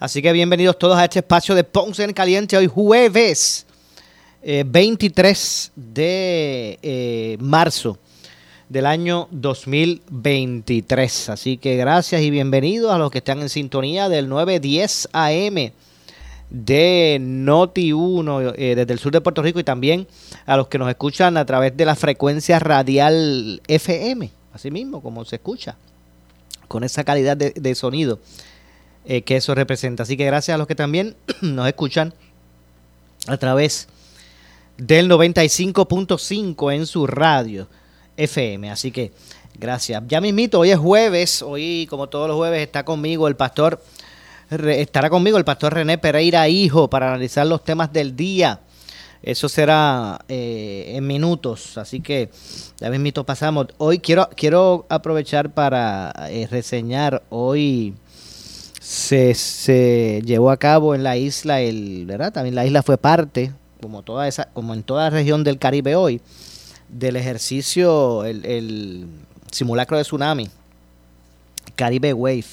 Así que bienvenidos todos a este espacio de Ponce en Caliente hoy jueves 23 eh, de eh, marzo del año 2023. Así que gracias y bienvenidos a los que están en sintonía del 910 AM de Noti 1 eh, desde el sur de Puerto Rico y también a los que nos escuchan a través de la frecuencia radial FM, así mismo como se escucha, con esa calidad de sonido eh, que eso representa. Así que gracias a los que también nos escuchan a través del 95.5 en su radio FM. Así que gracias. Ya mismito, hoy es jueves, hoy como todos los jueves está conmigo el pastor, estará conmigo el pastor René Pereira Hijo para analizar los temas del día. Eso será eh, en minutos, así que ya mismito pasamos. Hoy quiero, quiero aprovechar para eh, reseñar hoy se, se llevó a cabo en la isla, el, ¿verdad? También la isla fue parte, como, toda esa, como en toda la región del Caribe hoy, del ejercicio, el, simulacro de tsunami, Caribe Wave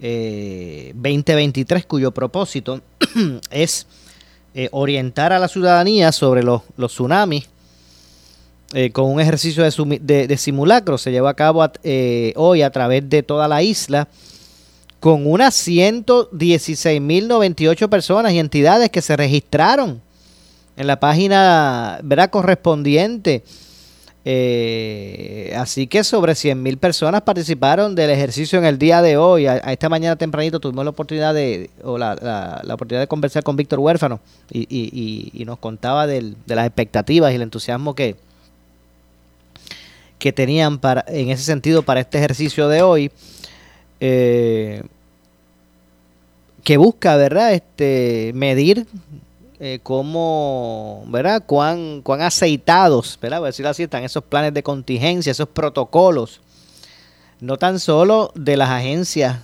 2023, eh, cuyo propósito es eh, orientar a la ciudadanía sobre los, los tsunamis eh, con un ejercicio de, de, simulacro. Se llevó a cabo hoy a través de toda la isla con unas 116.098 personas y entidades que se registraron en la página ¿verdad? correspondiente. Eh, así que sobre 100.000 personas participaron del ejercicio en el día de hoy. A, esta mañana tempranito tuvimos la oportunidad de, o la, oportunidad de conversar con Víctor Huérfano y, nos contaba de las expectativas y el entusiasmo que, que tenían para, en ese sentido para este ejercicio de hoy. Eh, que busca, ¿verdad? Este, medir eh, cómo, ¿verdad? Cuán, cuán aceitados, ¿verdad? Decirlo así, están esos planes de contingencia, esos protocolos, no tan solo de las agencias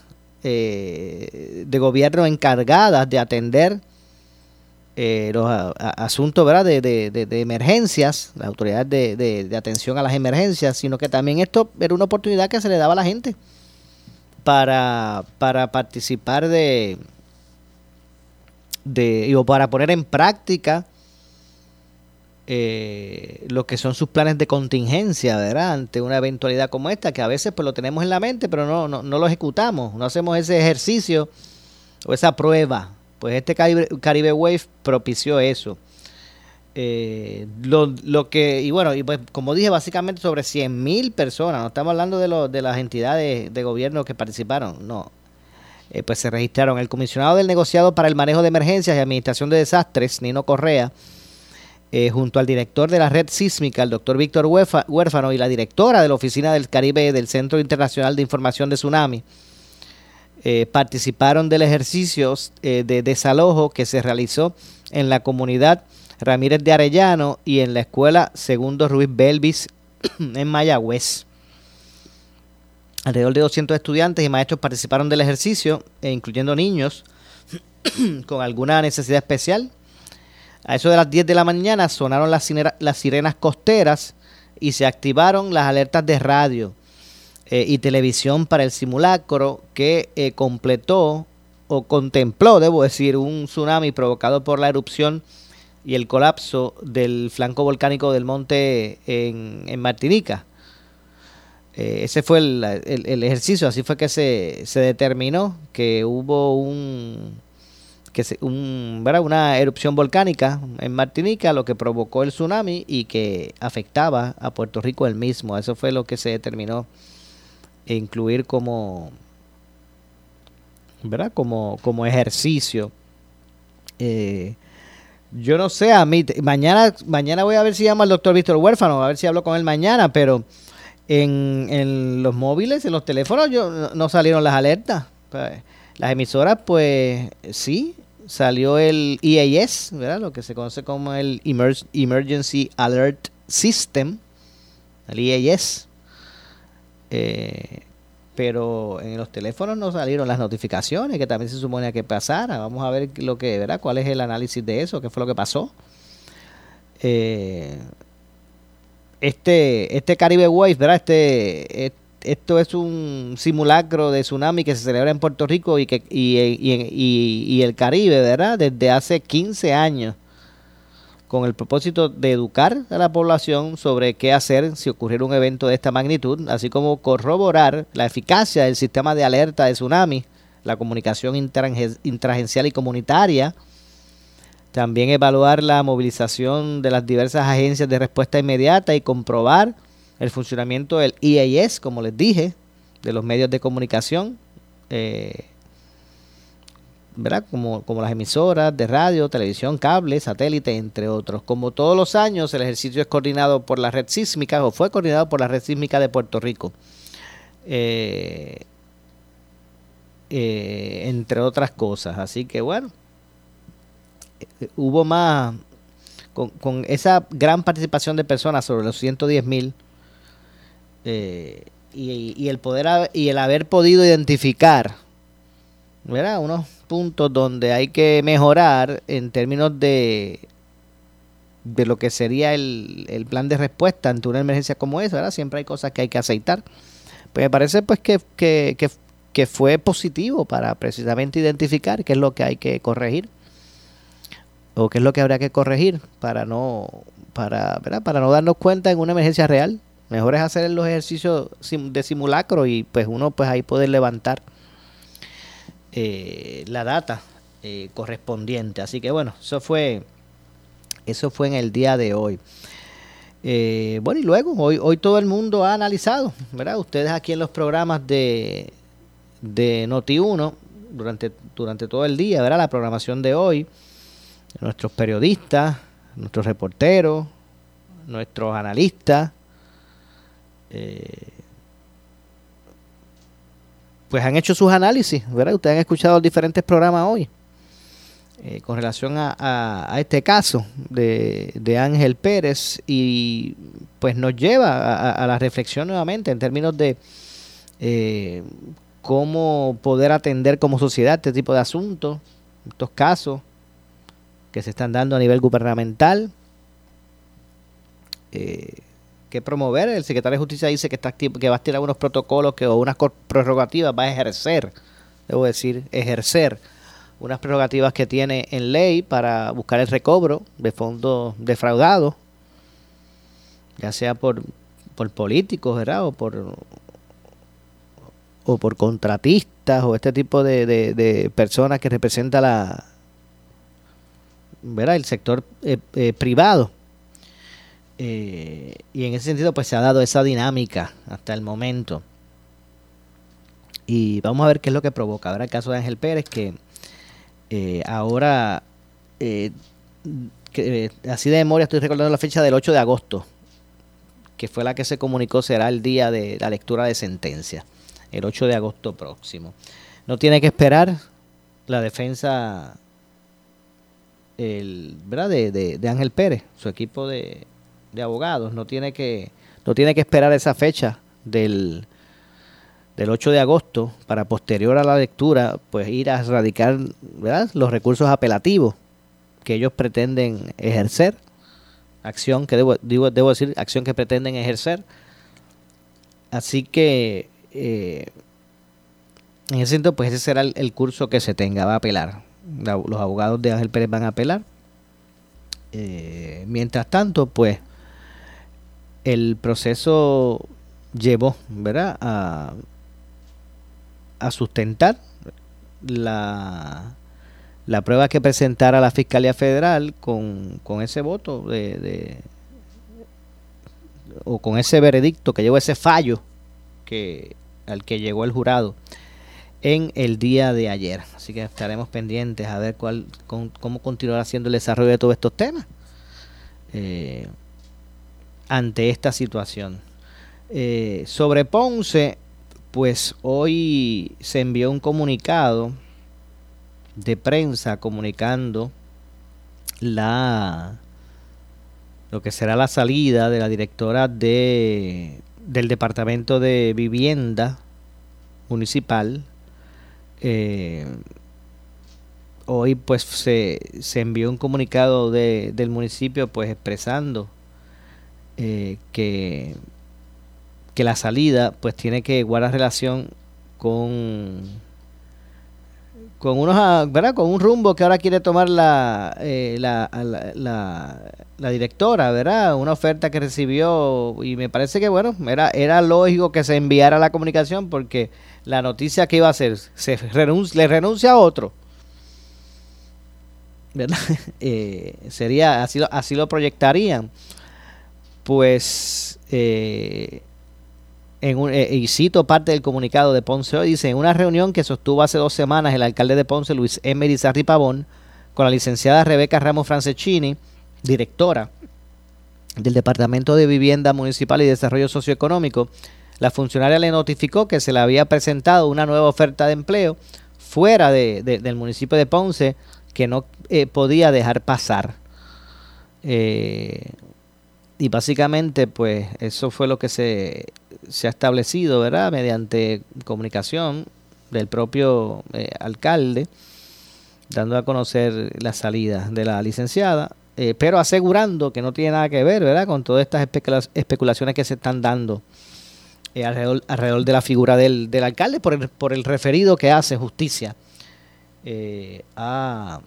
eh, de gobierno encargadas de atender eh, los asuntos ¿verdad? De, de, de, emergencias, las autoridades de, atención a las emergencias, sino que también esto era una oportunidad que se le daba a la gente para, para participar de, de o para poner en práctica eh, lo que son sus planes de contingencia, ¿verdad? Ante una eventualidad como esta, que a veces pues lo tenemos en la mente, pero no, no, no lo ejecutamos, no hacemos ese ejercicio o esa prueba. Pues este Caribe, Caribe Wave propició eso. Eh, lo, lo, que, y bueno, y pues como dije, básicamente sobre 100 mil personas, no estamos hablando de, lo, de las entidades de gobierno que participaron, no, eh, pues se registraron. El comisionado del negociado para el manejo de emergencias y administración de desastres, Nino Correa, eh, junto al director de la red sísmica, el doctor Víctor Huérfano, y la directora de la Oficina del Caribe del Centro Internacional de Información de Tsunami, participaron del ejercicio de desalojo que se realizó en la comunidad Ramírez de Arellano y en la escuela Segundo Ruiz Belvis en Mayagüez. Alrededor de 200 estudiantes y maestros participaron del ejercicio, e incluyendo niños con alguna necesidad especial. A eso de las 10 de la mañana sonaron las, sirenas costeras y se activaron las alertas de radio eh, y televisión para el simulacro que eh, completó o contempló, debo decir, un tsunami provocado por la erupción y el colapso del flanco volcánico del monte en, Martinica. Eh, ese fue el, ejercicio, así fue que se, se determinó que hubo un que un, una erupción volcánica en Martinica, lo que provocó el tsunami y que afectaba a Puerto Rico el mismo. Eso fue lo que se determinó incluir como, ¿verdad? Como, como ejercicio. Eh, yo no sé, a mí, mañana, mañana voy a ver si llama al doctor Víctor Huérfano, a ver si hablo con él mañana, pero en, en los móviles, en los teléfonos, yo, no salieron las alertas. Las emisoras, pues sí, salió el EAS, ¿verdad? Lo que se conoce como el Emergency Alert System, el EAS. Eh, pero en los teléfonos no salieron las notificaciones que también se suponía que pasara. Vamos a ver lo que, ¿verdad? ¿Cuál es el análisis de eso? ¿Qué fue lo que pasó? Eh, este, este Caribe Wave, ¿verdad? Este, esto es un simulacro de tsunami que se celebra en Puerto Rico y, que, y, y, y, el Caribe, ¿verdad? Desde hace 15 años, con el propósito de educar a la población sobre qué hacer si ocurriera un evento de esta magnitud, así como corroborar la eficacia del sistema de alerta de tsunami, la comunicación intragencial y comunitaria, también evaluar la movilización de las diversas agencias de respuesta inmediata y comprobar el funcionamiento del IAS, como les dije, de los medios de comunicación, eh, ¿verdad? Como, como las emisoras de radio, televisión, cable, satélite, entre otros. Como todos los años, el ejercicio es coordinado por la red sísmica, o fue coordinado por la red sísmica de Puerto Rico. Eh, eh, entre otras cosas. Así que bueno, hubo más, con, con, esa gran participación de personas sobre los 110 mil, eh, y, el poder y el haber podido identificar unos puntos donde hay que mejorar en términos de de lo que sería el, el plan de respuesta ante una emergencia como esa, ¿verdad? Siempre hay cosas que hay que aceitar. Pues me parece pues que, que, que, que fue positivo para precisamente identificar qué es lo que hay que corregir o qué es lo que habría que corregir para no para ¿verdad? para no darnos cuenta en una emergencia real Mejor es hacer los ejercicios de simulacro y pues uno pues ahí poder levantar eh, la data eh, correspondiente. Así que bueno, eso fue eso fue en el día de hoy. Eh, bueno, y luego, hoy, hoy todo el mundo ha analizado, ¿verdad? Ustedes aquí en los programas de, de Noti1, durante, durante todo el día, ¿verdad? La programación de hoy, nuestros periodistas, nuestros reporteros, nuestros analistas, eh, pues han hecho sus análisis, ¿verdad? Ustedes han escuchado diferentes programas hoy eh, con relación a, este caso de, Ángel Pérez y pues nos lleva a, la reflexión nuevamente en términos de eh, cómo poder atender como sociedad este tipo de asuntos, estos casos que se están dando a nivel gubernamental. Eh, que promover. El secretario de Justicia dice que, está que va a tirar unos protocolos que, o unas prerrogativas, va a ejercer, debo decir, ejercer unas prerrogativas que tiene en ley para buscar el recobro de fondos defraudados, ya sea por, por políticos, ¿verdad? O por, o por contratistas o este tipo de, de, personas que representa la, ¿verdad? el sector eh, eh, privado. Eh, y en ese sentido, pues se ha dado esa dinámica hasta el momento. Y vamos a ver qué es lo que provoca. Ahora el caso de Ángel Pérez, que eh, ahora, eh, así de memoria, estoy recordando la fecha del 8 de agosto, que fue la que se comunicó será el día de la lectura de sentencia, el 8 de agosto próximo. No tiene que esperar la defensa el, ¿verdad? de Ángel Pérez, su equipo de, de abogados. No tiene que no tiene que esperar esa fecha del, del 8 de agosto para posterior a la lectura pues ir a radicar ¿verdad? los recursos apelativos que ellos pretenden ejercer. Acción que debo, digo, debo decir acción que pretenden ejercer. Así que eh, en ese sentido pues ese será el, curso que se tenga. Va a apelar. Los abogados de Ángel Pérez van a apelar. Eh, mientras tanto pues el proceso llevó ¿verdad? A, sustentar la, la prueba que presentara la Fiscalía Federal con, ese voto de, o con ese veredicto que llevó ese fallo que al que llegó el jurado en el día de ayer. Así que estaremos pendientes a ver cuál, cómo continuará siendo el desarrollo de todos estos temas eh, ante esta situación. Eh, sobre Ponce, pues hoy se envió un comunicado de prensa comunicando la lo que será la salida de la directora de del departamento de vivienda municipal eh, hoy pues se, se, envió un comunicado de, del municipio pues expresando eh, que, que la salida pues tiene que guardar relación con con unos ah, ¿verdad? con un rumbo que ahora quiere tomar la, eh, la, la, la, directora, ¿verdad? Una oferta que recibió y me parece que bueno, era, era lógico que se enviara la comunicación porque la noticia que iba a hacer, se le renuncia a otro. ¿Verdad? Eh, sería, así, así lo proyectarían. Pues eh, en un, eh, y cito parte del comunicado de Ponce hoy, dice, en una reunión que sostuvo hace dos semanas el alcalde de Ponce, Luis Emery Sarri Pavón, con la licenciada Rebeca Ramos Franceschini, directora del Departamento de Vivienda Municipal y Desarrollo Socioeconómico, la funcionaria le notificó que se le había presentado una nueva oferta de empleo fuera de, del municipio de Ponce que no eh, podía dejar pasar. Eh, y básicamente, pues eso fue lo que se, se ha establecido, ¿verdad? Mediante comunicación del propio eh, alcalde, dando a conocer la salida de la licenciada, eh, pero asegurando que no tiene nada que ver, ¿verdad? Con todas estas especulaciones que se están dando eh, alrededor, alrededor, de la figura del, del alcalde por el, por el referido que hace justicia a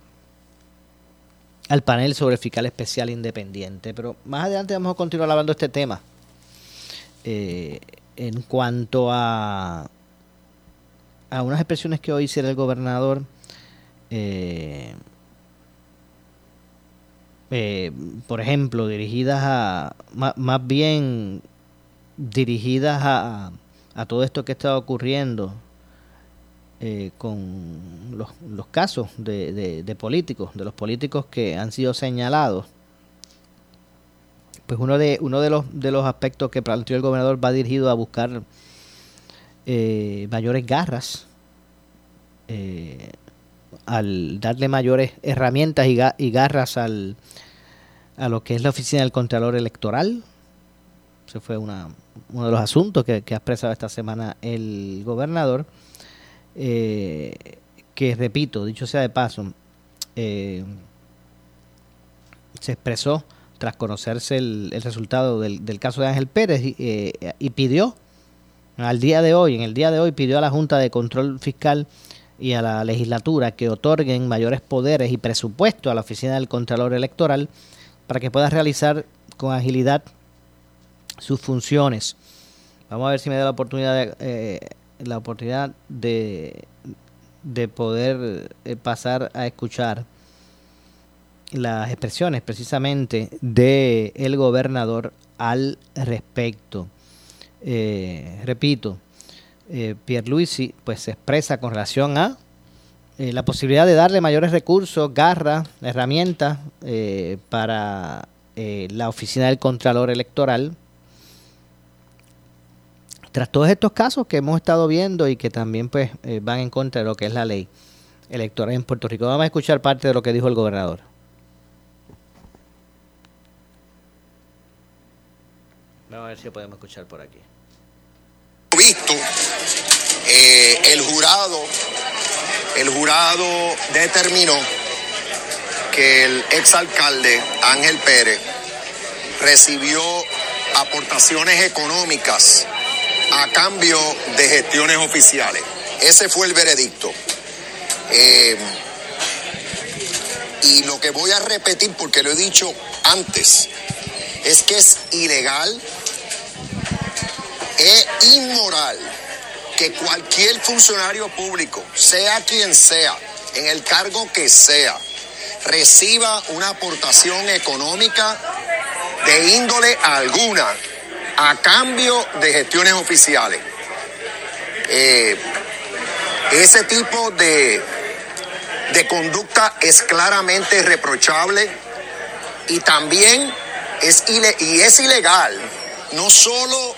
al panel sobre fiscal especial independiente. Pero más adelante vamos a continuar hablando de este tema. Eh, en cuanto a, a unas expresiones que hoy hiciera el gobernador, eh, eh, por ejemplo, dirigidas a, más, bien dirigidas a, a todo esto que está ocurriendo eh, con los, casos de, políticos, de los políticos que han sido señalados. Pues uno de, uno de, los, de los aspectos que planteó el gobernador va dirigido a buscar eh, mayores garras, eh, al darle mayores herramientas y, y garras al, a lo que es la oficina del Contralor Electoral. Ese fue una, uno de los asuntos que, que ha expresado esta semana el gobernador eh, que repito, dicho sea de paso, eh, se expresó tras conocerse el, resultado del, caso de Ángel Pérez eh, y, pidió al día de hoy, en el día de hoy pidió a la Junta de Control Fiscal y a la legislatura que otorguen mayores poderes y presupuesto a la Oficina del Contralor Electoral para que pueda realizar con agilidad sus funciones. Vamos a ver si me da la oportunidad de la oportunidad de, de poder eh, pasar a escuchar las expresiones precisamente de el gobernador al respecto. Eh, repito, eh, Pierluisi pues se expresa con relación a eh, la posibilidad de darle mayores recursos, garras, herramientas para la oficina del Contralor Electoral tras todos estos casos que hemos estado viendo y que también pues eh, van en contra de lo que es la ley electoral en Puerto Rico, vamos a escuchar parte de lo que dijo el gobernador. Vamos a ver si podemos escuchar por aquí. Visto, eh, el jurado, el jurado determinó que el exalcalde Ángel Pérez recibió aportaciones económicas a cambio de gestiones oficiales. Ese fue el veredicto. Eh, y lo que voy a repetir, porque lo he dicho antes, es que es ilegal, es inmoral que cualquier funcionario público, sea quien sea, en el cargo que sea, reciba una aportación económica de índole alguna a cambio de gestiones oficiales. Eh, ese tipo de, de conducta es claramente reprochable y también es, y es ilegal, no solo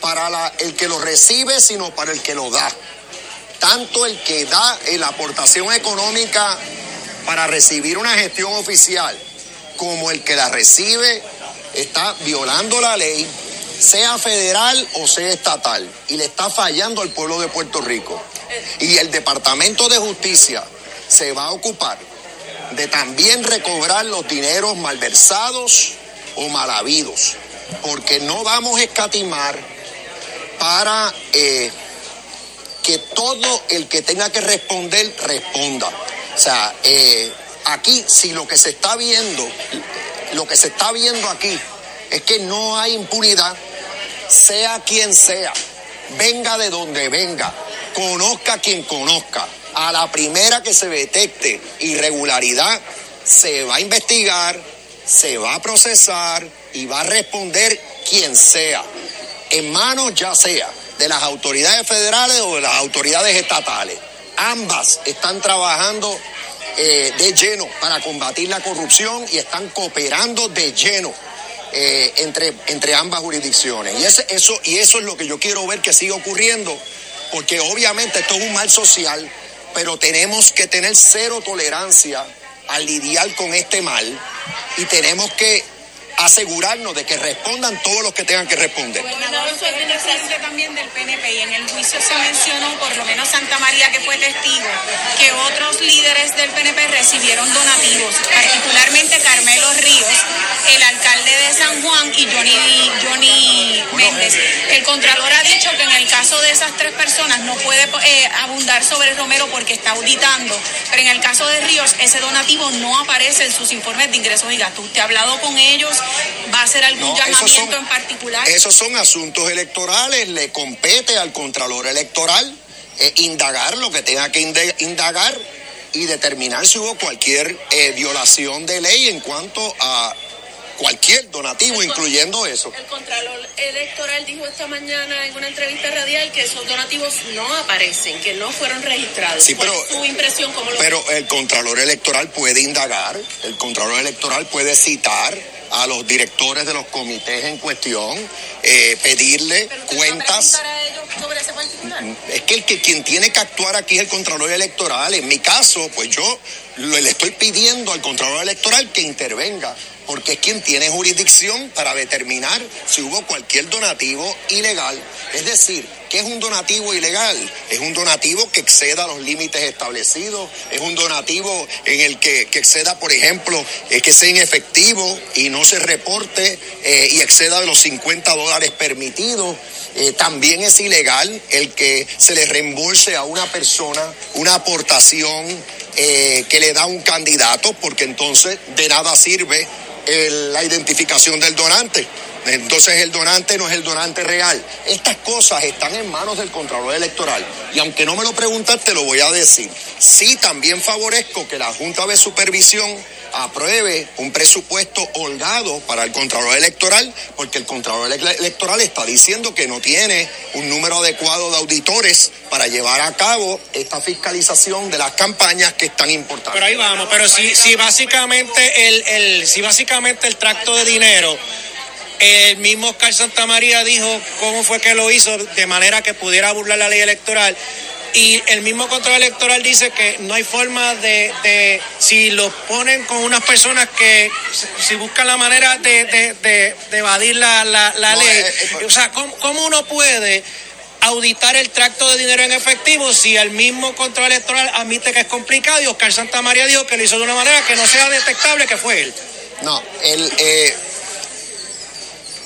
para el que lo recibe, sino para el que lo da. Tanto el que da la aportación económica para recibir una gestión oficial como el que la recibe está violando la ley, sea federal o sea estatal, y le está fallando al pueblo de Puerto Rico. Y el Departamento de Justicia se va a ocupar de también recobrar los dineros malversados o mal habidos, porque no vamos a escatimar para eh, que todo el que tenga que responder responda. O sea, eh, aquí si lo que se está viendo, lo que se está viendo aquí es que no hay impunidad, sea quien sea, venga de donde venga, conozca quien conozca. A la primera que se detecte irregularidad, se va a investigar, se va a procesar y va a responder quien sea, en manos ya sea de las autoridades federales o de las autoridades estatales. Ambas están trabajando eh, de lleno para combatir la corrupción y están cooperando de lleno eh, entre, entre ambas jurisdicciones. Y, eso, y eso es lo que yo quiero ver que siga ocurriendo, porque obviamente esto es un mal social, pero tenemos que tener cero tolerancia al lidiar con este mal y tenemos que asegurarnos de que respondan todos los que tengan que responder. Gobernador, usted es también del PNP y en el juicio se mencionó, por lo menos Santa María que fue testigo, que otros líderes del PNP recibieron donativos, particularmente Carmelo Ríos, el alcalde de San Juan y Johnny, Johnny Méndez. El Contralor ha dicho que en el caso de esas tres personas no puede eh, abundar sobre Romero porque está auditando, pero en el caso de Ríos ese donativo no aparece en sus informes de ingresos y gastos. ¿Usted ha hablado con ellos? ¿Va a hacer algún llamamiento en particular? Esos son asuntos electorales, le compete al Contralor Electoral eh, indagar lo que tenga que indagar y determinar si hubo cualquier eh, violación de ley en cuanto a cualquier donativo, incluyendo eso. El Contralor Electoral dijo esta mañana en una entrevista radial que esos donativos no aparecen, que no fueron registrados. Sí, pero, su impresión? como lo pero el Contralor Electoral puede indagar, el Contralor Electoral puede citar a los directores de los comités en cuestión, eh, pedirle cuentas. Es que el que quien tiene que actuar aquí es el Contralor Electoral. En mi caso, pues yo le estoy pidiendo al Contralor Electoral que intervenga porque es quien tiene jurisdicción para determinar si hubo cualquier donativo ilegal. Es decir, ¿qué es un donativo ilegal? Es un donativo que exceda los límites establecidos, es un donativo en el que, exceda, por ejemplo, eh, que sea inefectivo y no se reporte eh, y exceda de los 50 dólares permitidos. Eh, también es ilegal el que se le reembolse a una persona una aportación que le da un candidato, porque entonces de nada sirve la identificación del donante. Entonces el donante no es el donante real. Estas cosas están en manos del Contralor Electoral. Y aunque no me lo preguntas, te lo voy a decir. Sí, también favorezco que la Junta de Supervisión apruebe un presupuesto holgado para el Contralor Electoral, porque el Contralor Electoral está diciendo que no tiene un número adecuado de auditores para llevar a cabo esta fiscalización de las campañas que es tan importante. Pero ahí vamos, pero si, si básicamente el, el, si básicamente el tracto de dinero el mismo Oscar Santamaría dijo cómo fue que lo hizo de manera que pudiera burlar la ley electoral. Y el mismo control electoral dice que no hay forma de, si lo ponen con unas personas que, si buscan la manera de, evadir la, ley, eh, eh, o sea, ¿cómo, uno puede auditar el tracto de dinero en efectivo si el mismo control electoral admite que es complicado y Oscar Santamaría dijo que lo hizo de una manera que no sea detectable que fue él? No, el, eh,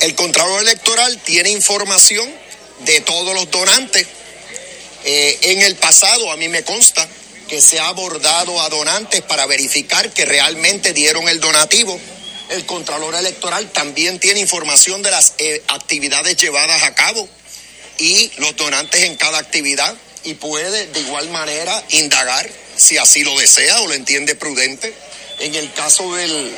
el Contralor Electoral tiene información de todos los donantes. Eh, en el pasado, a mí me consta que se ha abordado a donantes para verificar que realmente dieron el donativo. El Contralor Electoral también tiene información de las eh, actividades llevadas a cabo y los donantes en cada actividad y puede de igual manera indagar si así lo desea o lo entiende prudente. En el caso del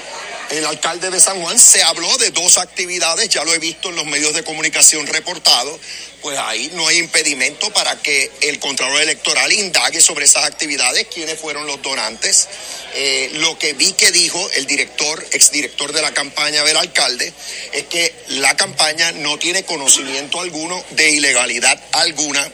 el alcalde de San Juan, se habló de dos actividades, ya lo he visto en los medios de comunicación reportados, pues ahí no hay impedimento para que el Contralor Electoral indague sobre esas actividades, quiénes fueron los donantes. Eh, lo que vi que dijo el director, exdirector de la campaña del alcalde, es que la campaña no tiene conocimiento alguno de ilegalidad alguna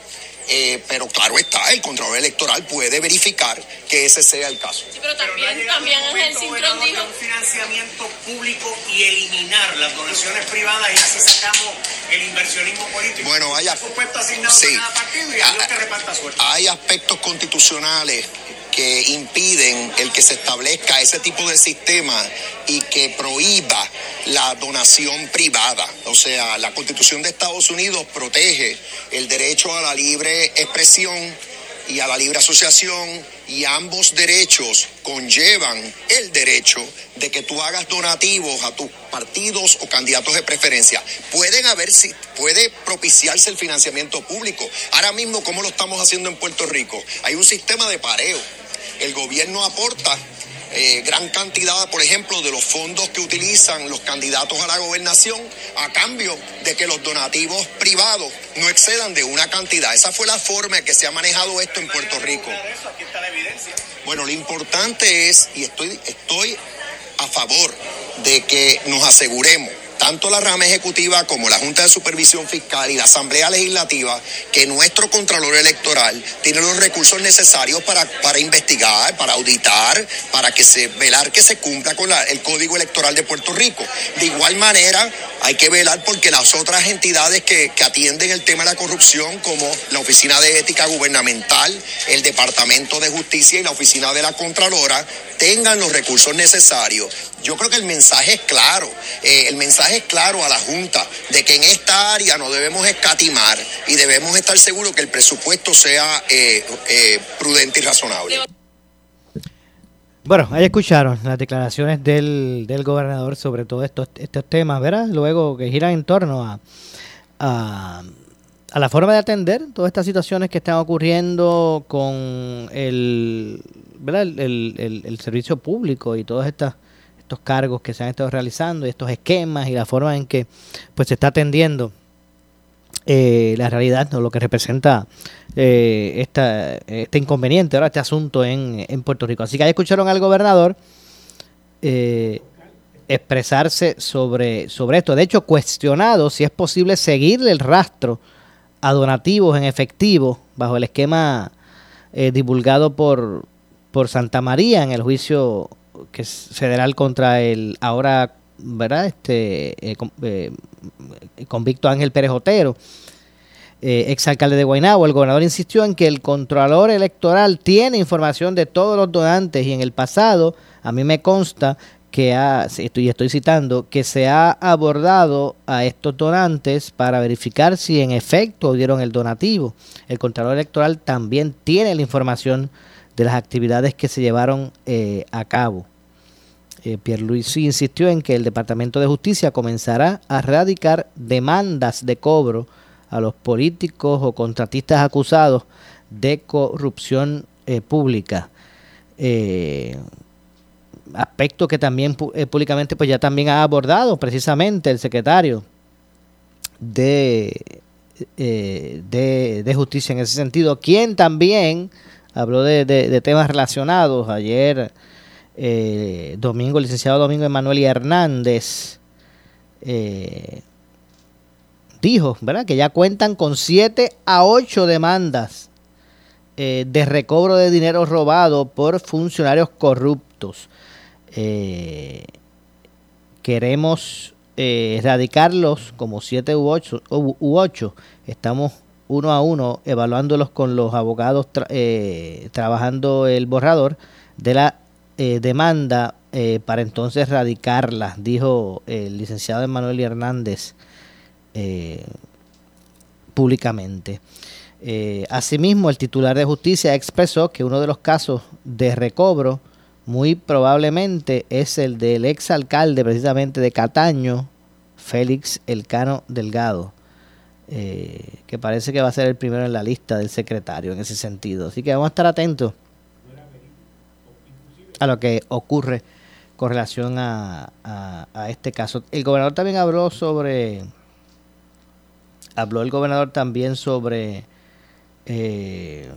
eh, pero claro está, el Contralor Electoral puede verificar que ese sea el caso. Sí, pero también, también el Cintrón dijo... Un financiamiento público y eliminar las donaciones privadas y así sacamos el inversionismo político. Bueno, hay, sí, partido y hay, que reparta suerte. hay aspectos constitucionales que impiden el que se establezca ese tipo de sistema y que prohíba la donación privada. O sea, la Constitución de Estados Unidos protege el derecho a la libre expresión y a la libre asociación y ambos derechos conllevan el derecho de que tú hagas donativos a tus partidos o candidatos de preferencia. Pueden haber, puede propiciarse el financiamiento público. Ahora mismo, como lo estamos haciendo en Puerto Rico, hay un sistema de pareo el gobierno aporta eh, gran cantidad, por ejemplo, de los fondos que utilizan los candidatos a la gobernación a cambio de que los donativos privados no excedan de una cantidad. Esa fue la forma en que se ha manejado esto en Puerto Rico. Bueno, lo importante es, y estoy, estoy a favor de que nos aseguremos tanto la rama ejecutiva como la Junta de Supervisión Fiscal y la Asamblea Legislativa que nuestro Contralor Electoral tiene los recursos necesarios para, para investigar, para auditar, para que se velar que se cumpla con el Código Electoral de Puerto Rico. De igual manera, hay que velar porque las otras entidades que, que atienden el tema de la corrupción, como la Oficina de Ética Gubernamental, el Departamento de Justicia y la Oficina de la Contralora, tengan los recursos necesarios. Yo creo que el mensaje es claro. Eh, el mensaje es claro a la Junta de que en esta área no debemos escatimar y debemos estar seguros que el presupuesto sea eh, eh, prudente y razonable. Bueno, ahí escucharon las declaraciones del, del gobernador sobre todos estos, estos temas, ¿verdad? Luego que giran en torno a, a, la forma de atender todas estas situaciones que están ocurriendo con el, ¿verdad? el, el servicio público y todas estas estos cargos que se han estado realizando y estos esquemas y la forma en que pues se está atendiendo eh, la realidad o lo que representa eh, esta, este inconveniente, ahora este asunto en, en, Puerto Rico. Así que ahí escucharon al gobernador eh, expresarse sobre, sobre esto. De hecho, cuestionado si es posible seguirle el rastro a donativos en efectivo bajo el esquema divulgado por, por Santa María en el juicio que es federal contra el ahora, ¿verdad? Este eh, eh, convicto Ángel Pérez Otero, eh, exalcalde de Guaynabo. El gobernador insistió en que el controlador electoral tiene información de todos los donantes y en el pasado, a mí me consta que ha, estoy, estoy citando, que se ha abordado a estos donantes para verificar si en efecto dieron el donativo. El Contralor Electoral también tiene la información de las actividades que se llevaron eh, a cabo. Eh, Pierluisi insistió en que el Departamento de Justicia comenzará a radicar demandas de cobro a los políticos o contratistas acusados de corrupción eh, pública. Eh, aspecto que también públicamente pues ya también ha abordado precisamente el secretario de, de, de, justicia en ese sentido, quien también habló de, temas relacionados. Ayer, eh, domingo, el licenciado Domingo Emanuel Hernández eh, dijo, ¿verdad? Que ya cuentan con siete a ocho demandas eh, de recobro de dinero robado por funcionarios corruptos. queremos erradicarlos como siete u ocho, u ocho. Estamos uno a uno, evaluándolos con los abogados eh, trabajando el borrador de la eh, demanda eh, para entonces radicarla, dijo el licenciado Emanuel Hernández públicamente. asimismo, el titular de justicia expresó que uno de los casos de recobro muy probablemente es el del exalcalde precisamente de Cataño, Félix Elcano Delgado eh, que parece que va a ser el primero en la lista del secretario en ese sentido. Así que vamos a estar atentos a lo que ocurre con relación a, este caso. El gobernador también habló sobre, habló el gobernador también sobre eh,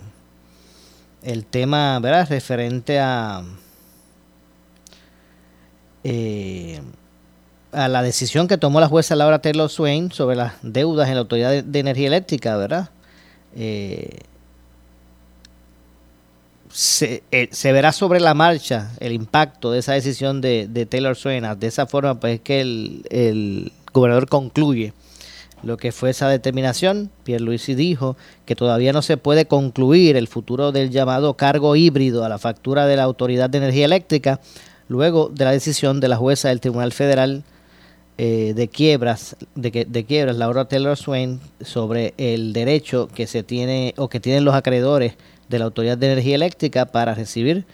el tema, ¿verdad? Referente a, eh, a la decisión que tomó la jueza Laura Taylor Swain sobre las deudas en la Autoridad de, Energía Eléctrica, ¿verdad? Eh, se, se, verá sobre la marcha el impacto de esa decisión de, Taylor Swain. De esa forma, pues es que el, el gobernador concluye lo que fue esa determinación. Pierluisi dijo que todavía no se puede concluir el futuro del llamado cargo híbrido a la factura de la Autoridad de Energía Eléctrica luego de la decisión de la jueza del Tribunal Federal eh, de quiebras de, que, de quiebras Laura Taylor Swain sobre el derecho que se tiene o que tienen los acreedores de la Autoridad de Energía Eléctrica para recibir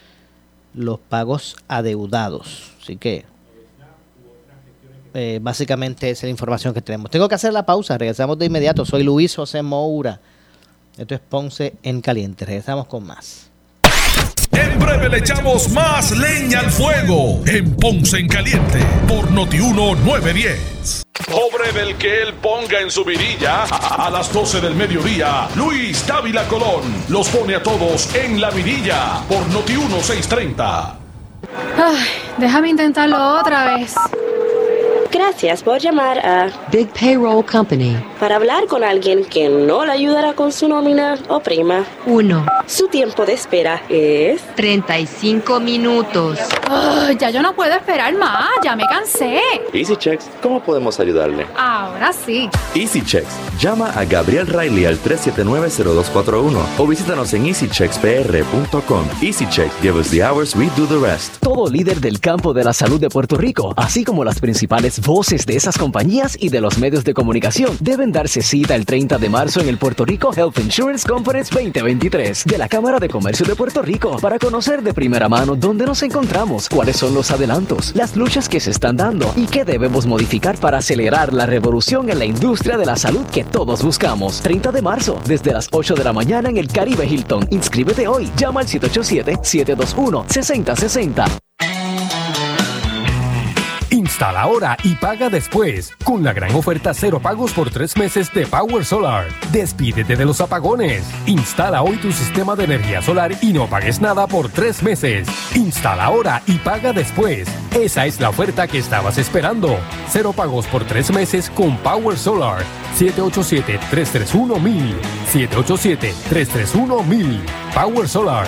los pagos adeudados. Así que eh, básicamente esa es la información que tenemos. Tengo que hacer la pausa, regresamos de inmediato. Soy Luis José Moura. Esto es Ponce en Caliente. Regresamos con más. En breve le echamos más leña al fuego en Ponce en Caliente por Notiuno 910. Pobre del que él ponga en su virilla a las 12 del mediodía. Luis Dávila Colón los pone a todos en la virilla por Notiuno 630. Ay, déjame intentarlo otra vez. Gracias por llamar a Big Payroll Company. Para hablar con alguien que no le ayudará con su nómina o prima. 1. Su tiempo de espera es 35 minutos. ya yo no puedo esperar más, ya me cansé. Easy Checks, ¿cómo podemos ayudarle? Ahora sí. Easy Checks, llama a Gabriel Riley al 379-0241 o visítanos en easycheckspr.com. Easy Checks, give us the hours, we do the rest. Todo líder del campo de la salud de Puerto Rico, así como las principales voces de esas compañías y de los medios de comunicación deben darse cita el 30 de marzo en el Puerto Rico Health Insurance Conference 2023 de la Cámara de Comercio de Puerto Rico para conocer de primera mano dónde nos encontramos, cuáles son los adelantos, las luchas que se están dando y qué debemos modificar para acelerar la revolución en la industria de la salud que todos buscamos. 30 de marzo, desde las 8 de la mañana en el Caribe Hilton. Inscríbete hoy. Llama al 787-721-6060. Instala ahora y paga después con la gran oferta cero pagos por tres meses de Power Solar. Despídete de los apagones. Instala hoy tu sistema de energía solar y no pagues nada por tres meses. Instala ahora y paga después. Esa es la oferta que estabas esperando. Cero pagos por tres meses con Power Solar. 787-331-1000. 787-331-1000. Power Solar.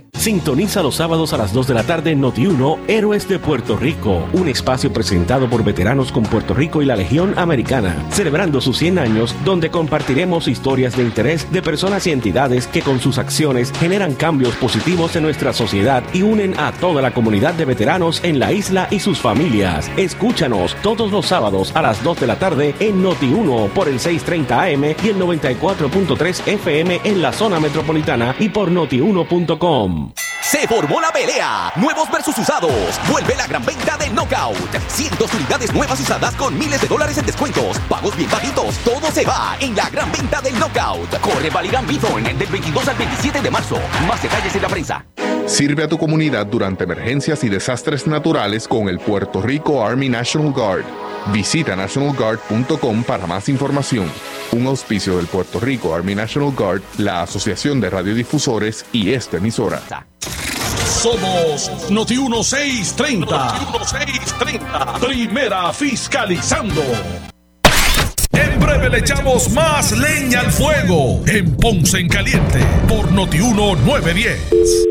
1129. Sintoniza los sábados a las 2 de la tarde en Noti1 Héroes de Puerto Rico, un espacio presentado por veteranos con Puerto Rico y la Legión Americana, celebrando sus 100 años, donde compartiremos historias de interés de personas y entidades que con sus acciones generan cambios positivos en nuestra sociedad y unen a toda la comunidad de veteranos en la isla y sus familias. Escúchanos todos los sábados a las 2 de la tarde en Noti1 por el 630 AM y el 94.3 FM en la zona metropolitana y por Se formó la pelea. Nuevos versus usados. Vuelve la gran venta de Knockout. Cientos de unidades nuevas usadas con miles de dólares en descuentos. Pagos bien bajitos. Todo se va en la gran venta del Knockout. Corre Valirán Bithorn del 22 al 27 de marzo. Más detalles en la prensa. Sirve a tu comunidad durante emergencias y desastres naturales con el Puerto Rico Army National Guard. Visita nationalguard.com para más información. Un auspicio del Puerto Rico Army National Guard, la Asociación de Radiodifusores y esta emisora. Somos Noti 1630. Noti 1630. Primera fiscalizando. En breve le echamos más leña al fuego en Ponce en Caliente por Noti 1910.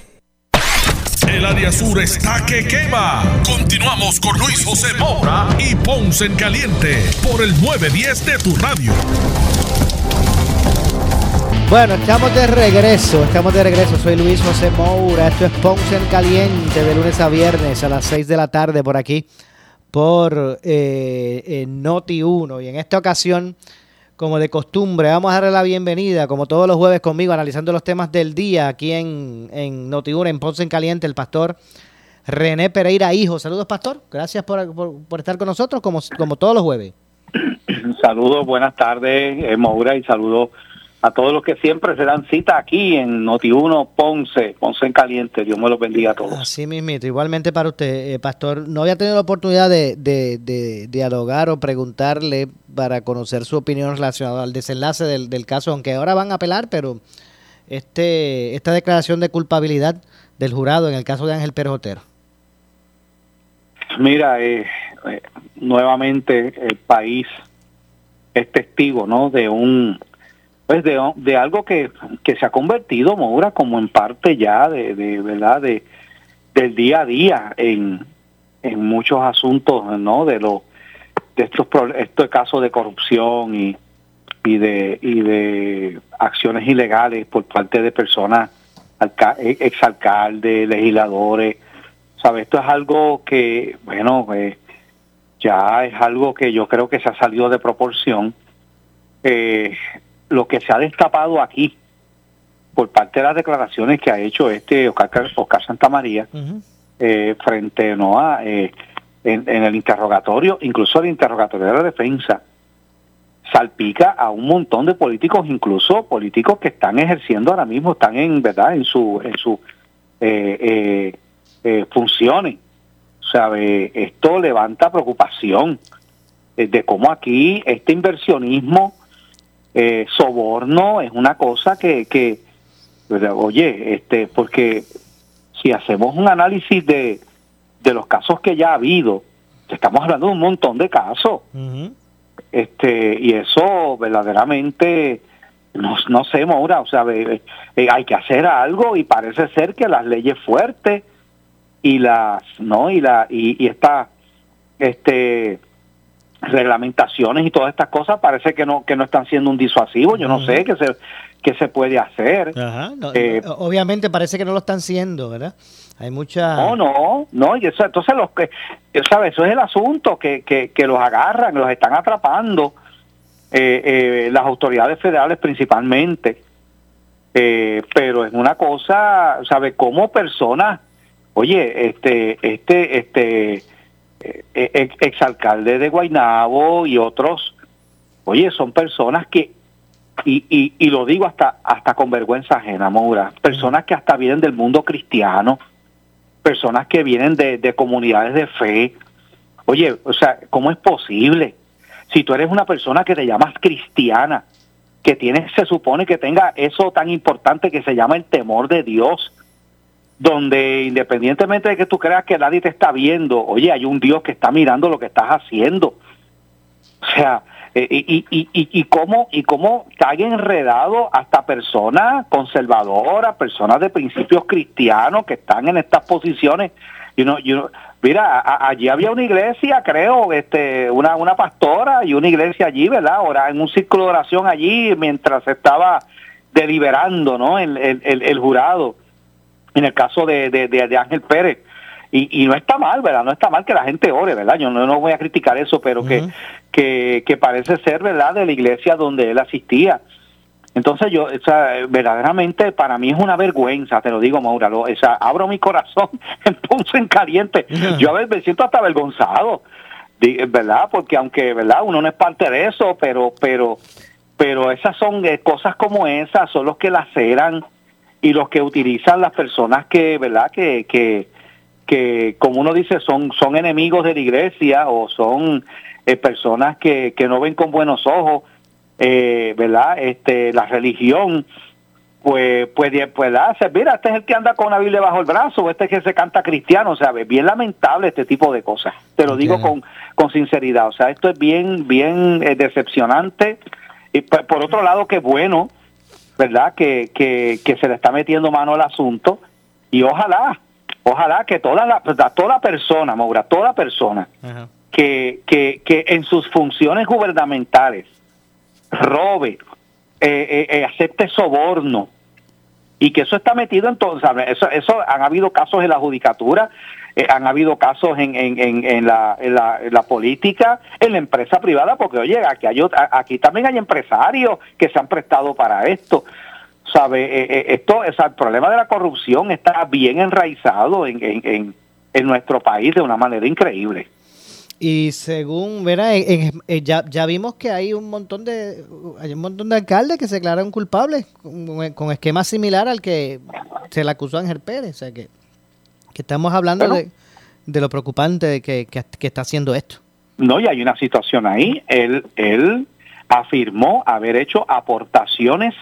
El área sur está que quema. Continuamos con Luis José Moura y Ponce en Caliente por el 910 de tu radio. Bueno, estamos de regreso, estamos de regreso. Soy Luis José Moura. Esto es Ponce en Caliente de lunes a viernes a las 6 de la tarde por aquí por eh, eh, Noti 1. Y en esta ocasión, como de costumbre, vamos a darle la bienvenida, como todos los jueves conmigo, analizando los temas del día aquí en, en Noti 1, en Ponce en Caliente, el pastor René Pereira Hijo. Saludos, pastor. Gracias por, por- estar con nosotros, como, como todos los jueves. Saludos, buenas tardes, eh, Moura, y saludos a todos los que siempre se dan cita aquí en Noti1 Ponce, Ponce en Caliente. Dios me los bendiga a todos. Así mismito, igualmente para usted, eh, Pastor. No había tenido la oportunidad de, de- de dialogar o preguntarle para conocer su opinión relacionada al desenlace del, del caso, aunque ahora van a apelar, pero este esta declaración de culpabilidad del jurado en el caso de Ángel Pérez Otero. Mira, eh, eh, nuevamente el país es testigo, ¿no? De un, pues de, de algo que, que se ha convertido, Moura, como en parte ya de, de verdad, de del día a día en, en muchos asuntos, ¿no? De los de estos estos casos de corrupción y y de y de acciones ilegales por parte de personas eh, exalcaldes, legisladores, ¿sabes? Esto es algo que, bueno, eh, ya es algo que yo creo que se ha salido de proporción. Eh, lo que se ha destapado aquí por parte de las declaraciones que ha hecho este Oscar, Oscar Santamaría eh, frente no a eh, en, en el interrogatorio, incluso el interrogatorio de la defensa, salpica a un montón de políticos, incluso políticos que están ejerciendo ahora mismo, están en verdad en su en su eh, eh, eh, funciones. ¿Sabe? Esto levanta preocupación eh, de cómo aquí este inversionismo, eh, soborno, es una cosa que, que ¿verdad? oye, este, porque si hacemos un análisis de, de los casos que ya ha habido, estamos hablando de un montón de casos este y eso verdaderamente no, no sé Maura o sea eh, hay que hacer algo y parece ser que las leyes fuertes y las no y la y, y esta este reglamentaciones y todas estas cosas parece que no que no están siendo un disuasivo yo no sé qué se qué se puede hacer Ajá, no, Eh, no, obviamente parece que no lo están siendo, ¿verdad? Hay mucha... No, no, no, y eso, entonces los que, ¿sabes? Eso es el asunto, que, que, que los agarran, los están atrapando eh, eh, las autoridades federales principalmente. Eh, pero es una cosa, ¿sabes? Como personas, oye, este, este, este, ex- exalcalde de Guaynabo y otros, oye, son personas que y, y, y lo digo hasta hasta con vergüenza ajena, personas que hasta vienen del mundo cristiano, personas que vienen de, de comunidades de fe. Oye, o sea, ¿cómo es posible? Si tú eres una persona que te llamas cristiana, que tienes, se supone que tenga eso tan importante que se llama el temor de Dios, donde independientemente de que tú creas que nadie te está viendo, oye, hay un Dios que está mirando lo que estás haciendo. O sea, eh, y, y, y, cómo y cómo está enredado hasta personas conservadoras, personas de principios cristianos que están en estas posiciones. Y uno, y uno- mira, allí había una iglesia, creo, este, una, una pastora y una iglesia allí, ¿verdad? Ahora en un círculo de oración allí mientras estaba deliberando, ¿no? El- el jurado, en el caso de, de, de- de Ángel Pérez. y, y no está mal, ¿verdad? No está mal que la gente ore, ¿verdad? Yo no, no voy a criticar eso, pero que, que, que parece ser, ¿verdad?, de la iglesia donde él asistía. Entonces yo, o sea, verdaderamente para mí es una vergüenza, te lo digo, Maura, lo- o sea, abro mi corazón en Ponce en caliente. Yo a veces me siento hasta avergonzado, ¿verdad? Porque aunque, ¿verdad? Uno no es parte de eso, pero, pero, pero esas son eh, cosas como esas, son los que laceran y los que utilizan las personas que, ¿verdad? Que, que, que como uno dice, son, son enemigos de la iglesia o son eh, personas que, que no ven con buenos ojos, eh, ¿verdad? Este, la religión, pues, pues, pues, mira, este es el que anda con una Biblia bajo el brazo, este es que se canta cristiano, o sea, es bien lamentable este tipo de cosas, te lo digo con, con sinceridad, o sea, esto es bien, bien eh, decepcionante, y por, por otro lado, que bueno, ¿verdad? Que, que, que se le está metiendo mano al asunto y ojalá, ojalá que toda la, toda persona, Maura, toda persona que, que, que en sus funciones gubernamentales robe, eh, eh, eh, acepte soborno y que eso está metido en todo, ¿sabe? Eso, eso han habido casos en la judicatura, eh, han habido casos en, en, en, en la, en, la, política, en la empresa privada, porque oye, aquí, hay, aquí también hay empresarios que se han prestado para esto. ¿Sabe? Eh, eh, esto, o el problema de la corrupción está bien enraizado en, en, en, en nuestro país de una manera increíble. Y según, verá, ya, ya vimos que hay un montón de hay un montón de alcaldes que se declararon culpables con, con esquema similar al que se le acusó a Ángel Pérez. O sea que, que estamos hablando Bueno. de, de lo preocupante que, que, que está haciendo esto. No, y hay una situación ahí. Él, él afirmó haber hecho aportaciones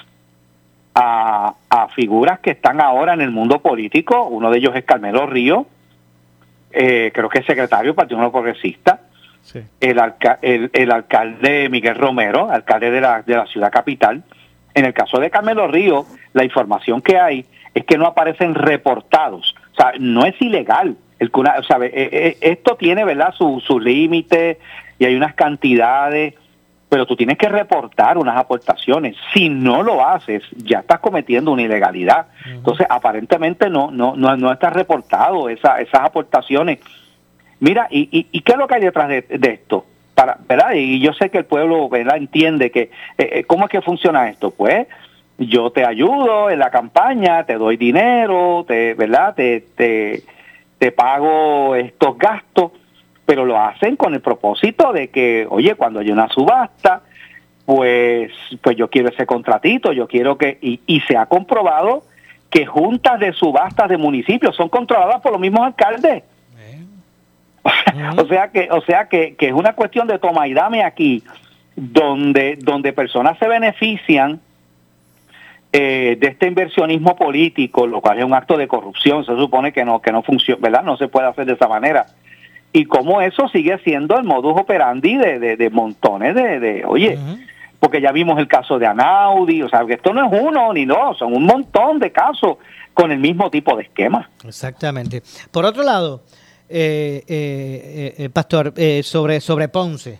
a, a figuras que están ahora en el mundo político. Uno de ellos es Carmelo Río, eh, creo que es secretario del Partido Nuevo Progresista. El, alca- el, el alcalde Miguel Romero, alcalde de la, de la ciudad capital. En el caso de Carmelo Río, la información que hay es que no aparecen reportados. O sea, no es ilegal. El, que una- o sea, eh, eh, esto tiene, ¿verdad?, su, su límite y hay unas cantidades, pero tú tienes que reportar unas aportaciones. Si no lo haces, ya estás cometiendo una ilegalidad. Entonces, aparentemente no no no, no está reportado esa, esas aportaciones. Mira, y, y, y qué es lo que hay detrás de, de esto? Para, ¿verdad? Y yo sé que el pueblo ¿verdad? entiende que, eh, eh, ¿cómo es que funciona esto? Pues yo te ayudo en la campaña, te doy dinero, te, ¿verdad? Te, te, te pago estos gastos, pero lo hacen con el propósito de que, oye, cuando hay una subasta, pues, pues yo quiero ese contratito, yo quiero que, y, y se ha comprobado que juntas de subastas de municipios son controladas por los mismos alcaldes. O sea que, o sea que, que es una cuestión de toma y dame aquí, donde, donde personas se benefician eh, de este inversionismo político, lo cual es un acto de corrupción, se supone que no, que no funciona, ¿verdad? No se puede hacer de esa manera. Y como eso sigue siendo el modus operandi de, de, de montones de, de oye, porque ya vimos el caso de Anaudi, o sea, que esto no es uno ni dos, son un montón de casos con el mismo tipo de esquema. Exactamente. Por otro lado, eh, eh, eh, Pastor, eh, sobre, sobre Ponce,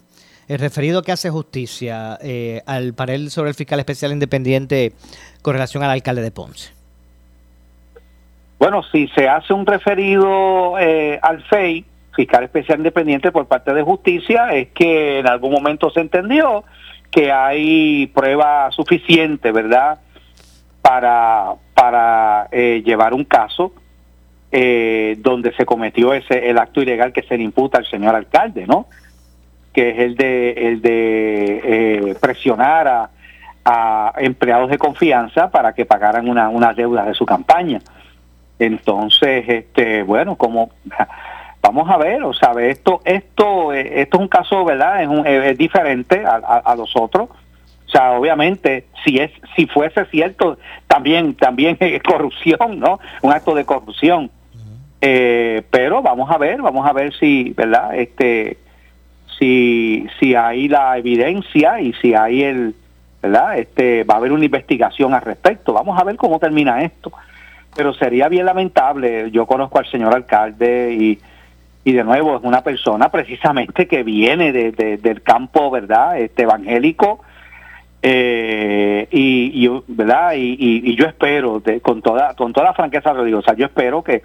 el referido que hace justicia eh, al panel sobre el fiscal especial independiente con relación al alcalde de Ponce. Bueno, si se hace un referido eh, al FEI, fiscal especial independiente por parte de justicia, es que en algún momento se entendió que hay prueba suficiente, ¿verdad?, para, para eh, llevar un caso eh, donde se cometió ese el acto ilegal que se le imputa al señor alcalde, ¿no? Que es el de el de eh, presionar a, a empleados de confianza para que pagaran una, unas deudas de su campaña. Entonces, este, bueno, como vamos a ver, o sea, esto, esto, eh, esto es un caso, ¿verdad? Es, un, es diferente a, a, a los otros. O sea, obviamente, si es, si fuese cierto, también, también es corrupción, ¿no? Un acto de corrupción. Eh, pero vamos a ver, vamos a ver si, ¿verdad? Este, si, si hay la evidencia y si hay el, ¿verdad? Este, va a haber una investigación al respecto. Vamos a ver cómo termina esto. Pero sería bien lamentable. Yo conozco al señor alcalde y, y de nuevo es una persona precisamente que viene de, de- del campo, ¿verdad? Este evangélico. Eh, y, verdad y, y- y yo espero con toda con toda franqueza lo digo o sea yo espero que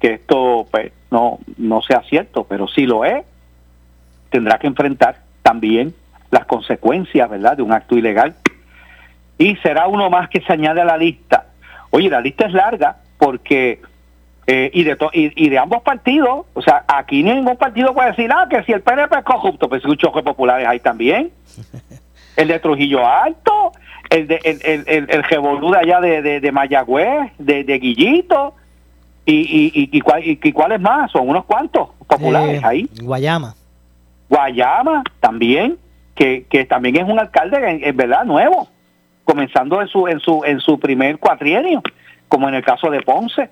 que esto pues no, no sea cierto, pero si lo es, tendrá que enfrentar también las consecuencias, ¿verdad?, de un acto ilegal. Y será uno más que se añade a la lista. Oye, la lista es larga porque eh, y de y, de ambos partidos, o sea, aquí ningún partido puede decir, ah, que si el PNP es corrupto, pues un choque populares hay también. El de Trujillo Alto, el de el, el, el, de allá de, de, Mayagüez, de, de Guillito, y, y, y, y, cuáles más, son unos cuantos populares Eh, ahí. Guayama. Guayama también, que, también es un alcalde, en, verdad, nuevo, comenzando en su, en su, en su primer cuatrienio, como en el caso de Ponce.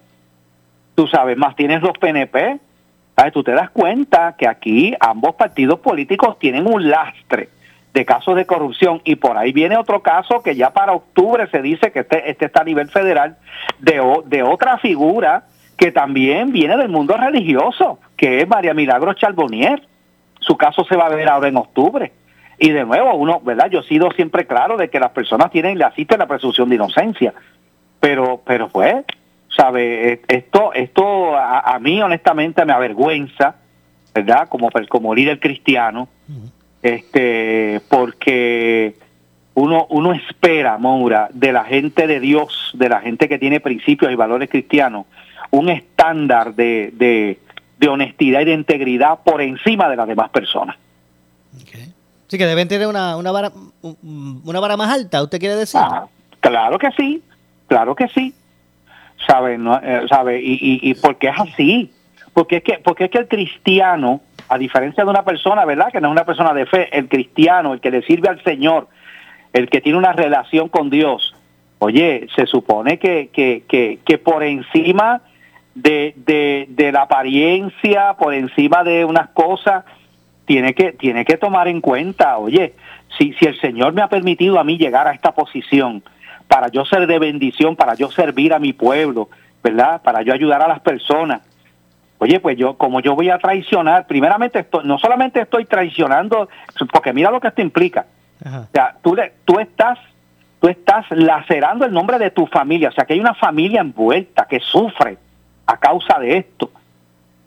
Tú sabes, más tienes los PNP. ¿sabes? Tú te das cuenta que aquí ambos partidos políticos tienen un lastre de casos de corrupción y por ahí viene otro caso que ya para octubre se dice que este, este está a nivel federal de, de otra figura que también viene del mundo religioso, que es María Milagros Charbonnier. Su caso se va a ver ahora en octubre. Y de nuevo, uno, ¿verdad? Yo he sido siempre claro de que las personas tienen, le asisten la presunción de inocencia. Pero, pero pues, ¿sabe? Eh, Esto, esto a, a mí honestamente me avergüenza, ¿verdad? Como, como líder cristiano, este, porque uno, uno espera, Moura, de la gente de Dios, de la gente que tiene principios y valores cristianos, un estándar de, de, de honestidad y de integridad por encima de las demás personas. Sí, que deben tener una, una, vara, un- una vara más alta, ¿usted quiere decir? Claro que sí, claro que sí. ¿Sabe? No, eh, ¿sabe? Y, y, y porque es así. Porque es, que, porque es que el cristiano, a diferencia de una persona, ¿verdad? Que no es una persona de fe, el cristiano, el que le sirve al Señor, el que tiene una relación con Dios, oye, se supone que, que, que, que por encima de, de, de la apariencia, por encima de unas cosas, tiene que, tiene que tomar en cuenta, oye, si, si el Señor me ha permitido a mí llegar a esta posición, para yo ser de bendición, para yo servir a mi pueblo, ¿verdad? Para yo ayudar a las personas. Oye, pues yo, como yo voy a traicionar, primeramente, no solamente estoy traicionando, porque mira lo que esto implica. O sea, tú, le, tú estás tú estás lacerando el nombre de tu familia, o sea, que hay una familia envuelta que sufre a causa de esto.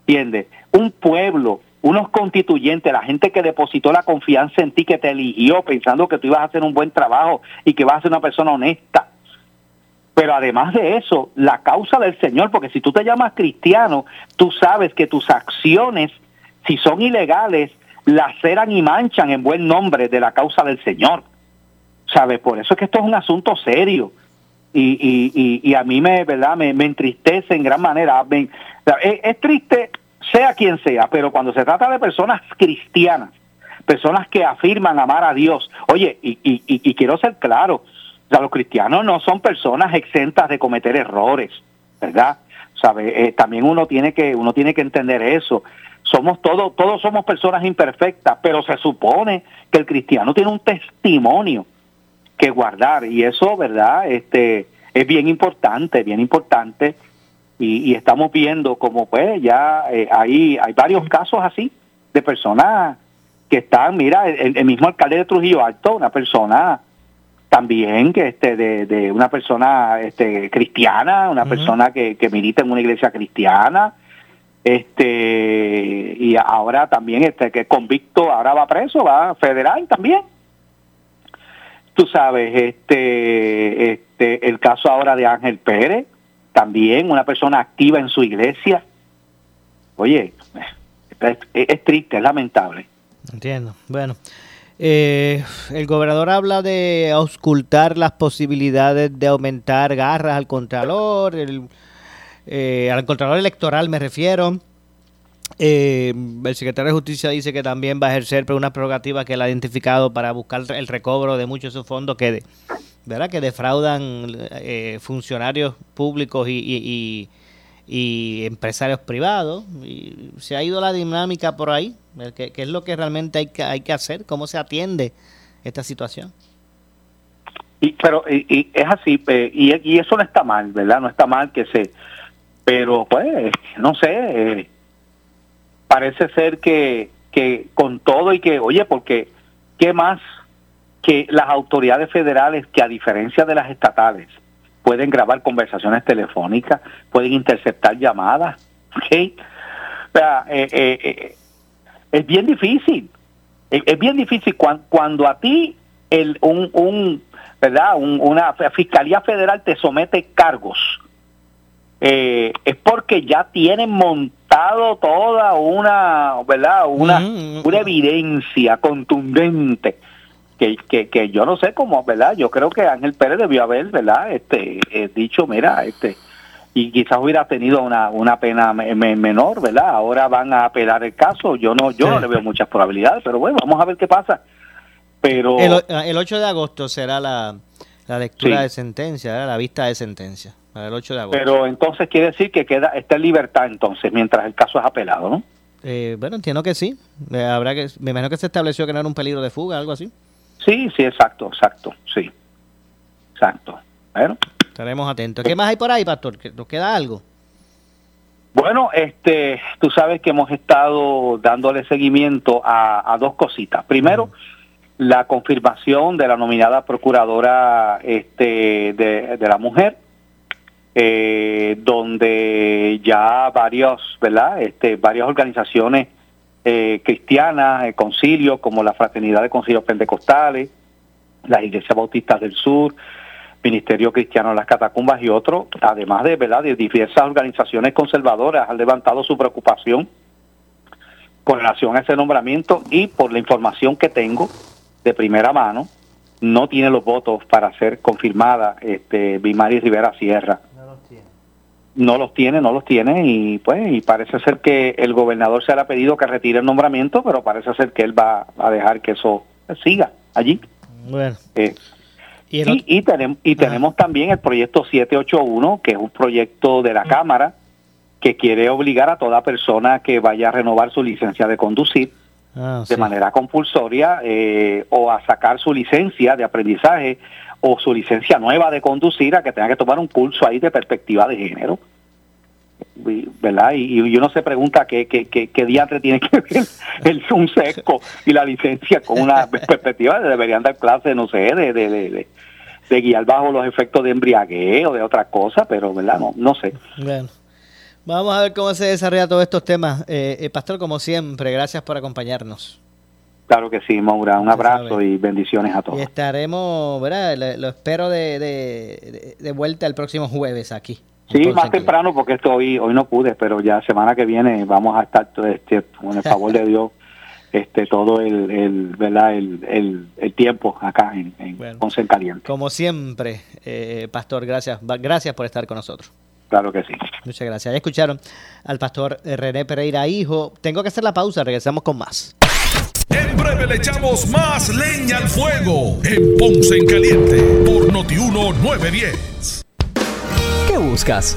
¿Entiendes? Un pueblo, unos constituyentes, la gente que depositó la confianza en ti, que te eligió pensando que tú ibas a hacer un buen trabajo y que vas a ser una persona honesta. Pero además de eso, la causa del Señor, porque si tú te llamas cristiano, tú sabes que tus acciones, si son ilegales, laceran y manchan en buen nombre de la causa del Señor. ¿Sabes? Por eso es que esto es un asunto serio. Y, y, y, y a mí me, ¿verdad? Me, me entristece en gran manera. Es, triste, sea quien sea, pero cuando se trata de personas cristianas, personas que afirman amar a Dios, oye, y, y, y- quiero ser claro, o los cristianos no son personas exentas de cometer errores, ¿verdad? ¿Sabe? Eh, también uno tiene que uno tiene que entender eso. Somos todos todos somos personas imperfectas, pero se supone que el cristiano tiene un testimonio que guardar y eso, ¿verdad? Este es bien importante, bien importante y, y estamos viendo como pues ya eh, hay hay varios casos así de personas que están, mira, el, el mismo alcalde de Trujillo Alto, una persona también que este de, de una persona este cristiana, una persona que, que milita en una iglesia cristiana, este y ahora también este que convicto, ahora va preso, va federal también. Tú sabes, este este el caso ahora de Ángel Pérez, también una persona activa en su iglesia. Oye, es, triste, es lamentable. Entiendo. Bueno, eh, el gobernador habla de auscultar las posibilidades de aumentar garras al contralor, el, eh, al contralor electoral me refiero. Eh, el secretario de Justicia dice que también va a ejercer pero una prerrogativa que él ha identificado para buscar el recobro de muchos de esos fondos que, ¿verdad? que defraudan eh, funcionarios públicos y, y- y- empresarios privados. Y se ha ido la dinámica por ahí, que es lo que realmente hay que, hay que hacer, cómo se atiende esta situación. Y, pero y, es así, y, y eso no está mal, ¿verdad? No está mal que se... Pero pues, no sé, eh, parece ser que, que con todo y que, oye, porque ¿qué más que las autoridades federales que a diferencia de las estatales pueden grabar conversaciones telefónicas, pueden interceptar llamadas? eh, eh, eh, es bien difícil. Es, bien difícil cuan- cuando, a ti el, un, un, ¿verdad? Un- una fiscalía federal te somete cargos. es porque ya tienen montado toda una, ¿verdad? Una, una evidencia contundente que, que, que yo no sé cómo, ¿verdad? Yo creo que Ángel Pérez debió haber, ¿verdad? Este, eh, dicho, mira, este, y quizás hubiera tenido una, una pena me- me- menor, ¿verdad? Ahora van a apelar el caso. Yo no, yo no le veo muchas probabilidades, pero bueno, vamos a ver qué pasa. Pero El, o- el 8 de agosto será la, la lectura Sí. de sentencia, ¿verdad? la vista de sentencia, para el 8 de agosto. pero entonces quiere decir que queda está en libertad entonces mientras el caso es apelado, ¿no? Eh, bueno, entiendo que sí. Eh, habrá que, me imagino que se estableció que no era un peligro de fuga, algo así. Sí, sí, exacto, exacto, sí. Exacto. Bueno, Estaremos atentos. ¿Qué más hay por ahí, Pastor? ¿Que ¿Nos queda algo? Bueno, este, tú sabes que hemos estado dándole seguimiento a, a dos cositas. Primero, la confirmación de la nominada procuradora este, de, de la mujer, eh, donde ya varios, ¿verdad? Este, varias organizaciones eh, cristianas, eh, concilios como la Fraternidad de Concilios Pentecostales, las Iglesias Bautistas del Sur, Ministerio Cristiano de las Catacumbas y otros, además de verdad de diversas organizaciones conservadoras, han levantado su preocupación con relación a ese nombramiento y por la información que tengo de primera mano, no tiene los votos para ser confirmada este Bimari Rivera Sierra. No los tiene, no los tiene y pues y parece ser que el gobernador se le ha pedido que retire el nombramiento, pero parece ser que él va a dejar que eso siga allí. Bueno. Eh, Y el y, y tenemos, y tenemos también el proyecto 781, que es un proyecto de la Cámara que quiere obligar a toda persona que vaya a renovar su licencia de conducir Ah, de manera compulsoria eh, o a sacar su licencia de aprendizaje o su licencia nueva de conducir a que tenga que tomar un curso ahí de perspectiva de género. ¿Verdad? Y, uno se pregunta qué, qué, qué, diantre tiene que ver el un sesco y la licencia con una perspectiva. Deberían dar clases, no sé, de, de- de guiar bajo los efectos de embriaguez o de otra cosa, pero ¿verdad? No, no sé. Bueno, vamos a ver cómo se desarrolla todos estos temas. Eh, eh, Pastor, como siempre, gracias por acompañarnos. Claro que sí, Maura. Un abrazo y bendiciones a Y todos. estaremos, ¿verdad? Lo, lo espero de, de, vuelta el próximo jueves aquí. Sí, más temprano porque esto hoy, hoy no pude, pero ya semana que viene vamos a estar este, con el favor de Dios este todo el, el verdad el, el, el tiempo acá en, en Bueno. Ponce en Caliente. Como siempre, eh, Pastor, gracias. Gracias por estar con nosotros. Claro que sí. Muchas gracias. Ya escucharon al pastor René Pereira, hijo. Tengo que hacer la pausa, regresamos con más. En breve le echamos más leña al fuego en Ponce en Caliente por Notiuno 910. ¿Qué buscas?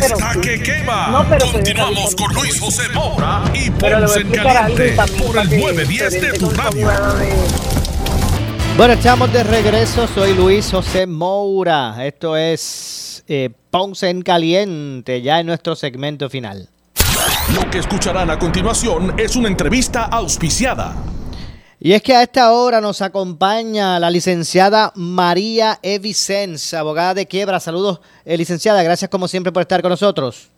pero está sí. que quema. No, pero- Continuamos con Luis José Moura y Ponce en Caliente también por el que 910 se de tu radio. Bueno, estamos de regreso. Soy Luis José Moura. Esto es eh, Ponce en Caliente, ya en nuestro segmento final. Lo que escucharán a continuación es una entrevista auspiciada. Y es que a esta hora nos acompaña la licenciada María Evicens, abogada de quiebra. Saludos, eh, licenciada. Gracias como siempre por estar con nosotros.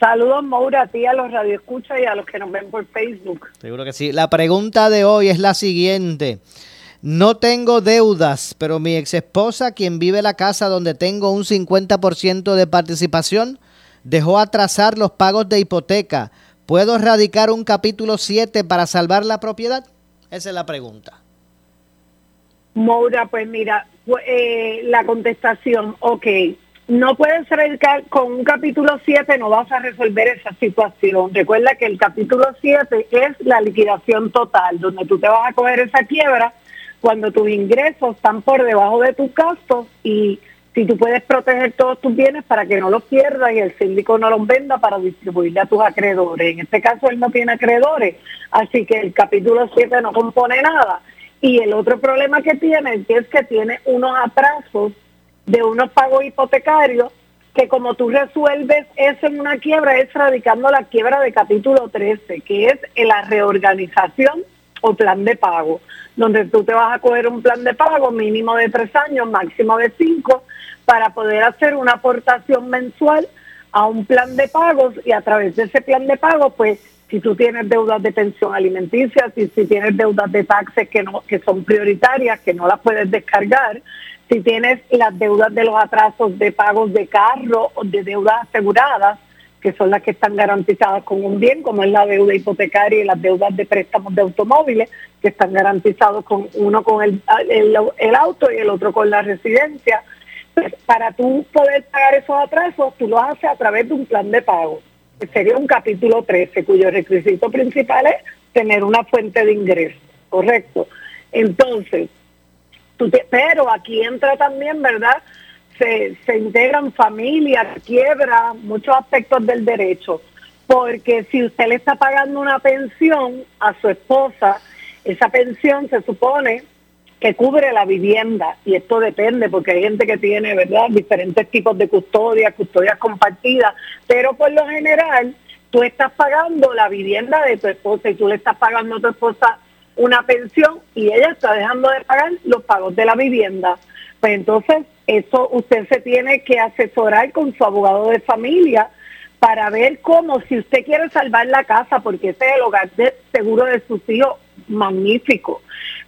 Saludos, Maura, a ti, a los radioescuchas y a los que nos ven por Facebook. Seguro que sí. La pregunta de hoy es la siguiente. No tengo deudas, pero mi ex esposa, quien vive en la casa donde tengo un 50% de participación, dejó atrasar los pagos de hipoteca. ¿Puedo radicar un capítulo 7 para salvar la propiedad? Esa es la pregunta. Moura, pues mira, eh, la contestación, ok, no puedes radicar con un capítulo 7, no vas a resolver esa situación. Recuerda que el capítulo 7 es la liquidación total, donde tú te vas a coger esa quiebra cuando tus ingresos están por debajo de tus gastos y si tú puedes proteger todos tus bienes para que no los pierdas y el síndico no los venda para distribuirle a tus acreedores. En este caso él no tiene acreedores, así que el capítulo 7 no compone nada. Y el otro problema que tiene es que tiene unos atrasos de unos pagos hipotecarios que como tú resuelves eso en una quiebra es radicando la quiebra de capítulo 13, que es la reorganización o plan de pago, donde tú te vas a coger un plan de pago mínimo de tres años, máximo de cinco, para poder hacer una aportación mensual a un plan de pagos y a través de ese plan de pago, pues si tú tienes deudas de pensión alimenticia, si, si tienes deudas de taxes que, no, que son prioritarias, que no las puedes descargar, si tienes las deudas de los atrasos de pagos de carro o de deudas aseguradas, que son las que están garantizadas con un bien, como es la deuda hipotecaria y las deudas de préstamos de automóviles, que están garantizados con uno con el, el, auto y el otro con la residencia. Para tú poder pagar esos atrasos, tú lo haces a través de un plan de pago, que sería un capítulo 13, cuyo requisito principal es tener una fuente de ingreso, ¿correcto? Entonces, pero aquí entra también, ¿verdad? Se, se integran familias, quiebra, muchos aspectos del derecho. Porque si usted le está pagando una pensión a su esposa, esa pensión se supone cubre la vivienda y esto depende porque hay gente que tiene, ¿verdad?, diferentes tipos de custodias, custodias compartidas, pero por lo general tú estás pagando la vivienda de tu esposa y tú le estás pagando a tu esposa una pensión y ella está dejando de pagar los pagos de la vivienda. Pues entonces, eso usted se tiene que asesorar con su abogado de familia para ver cómo, si usted quiere salvar la casa, porque ese es el hogar de seguro de sus hijos, magnífico.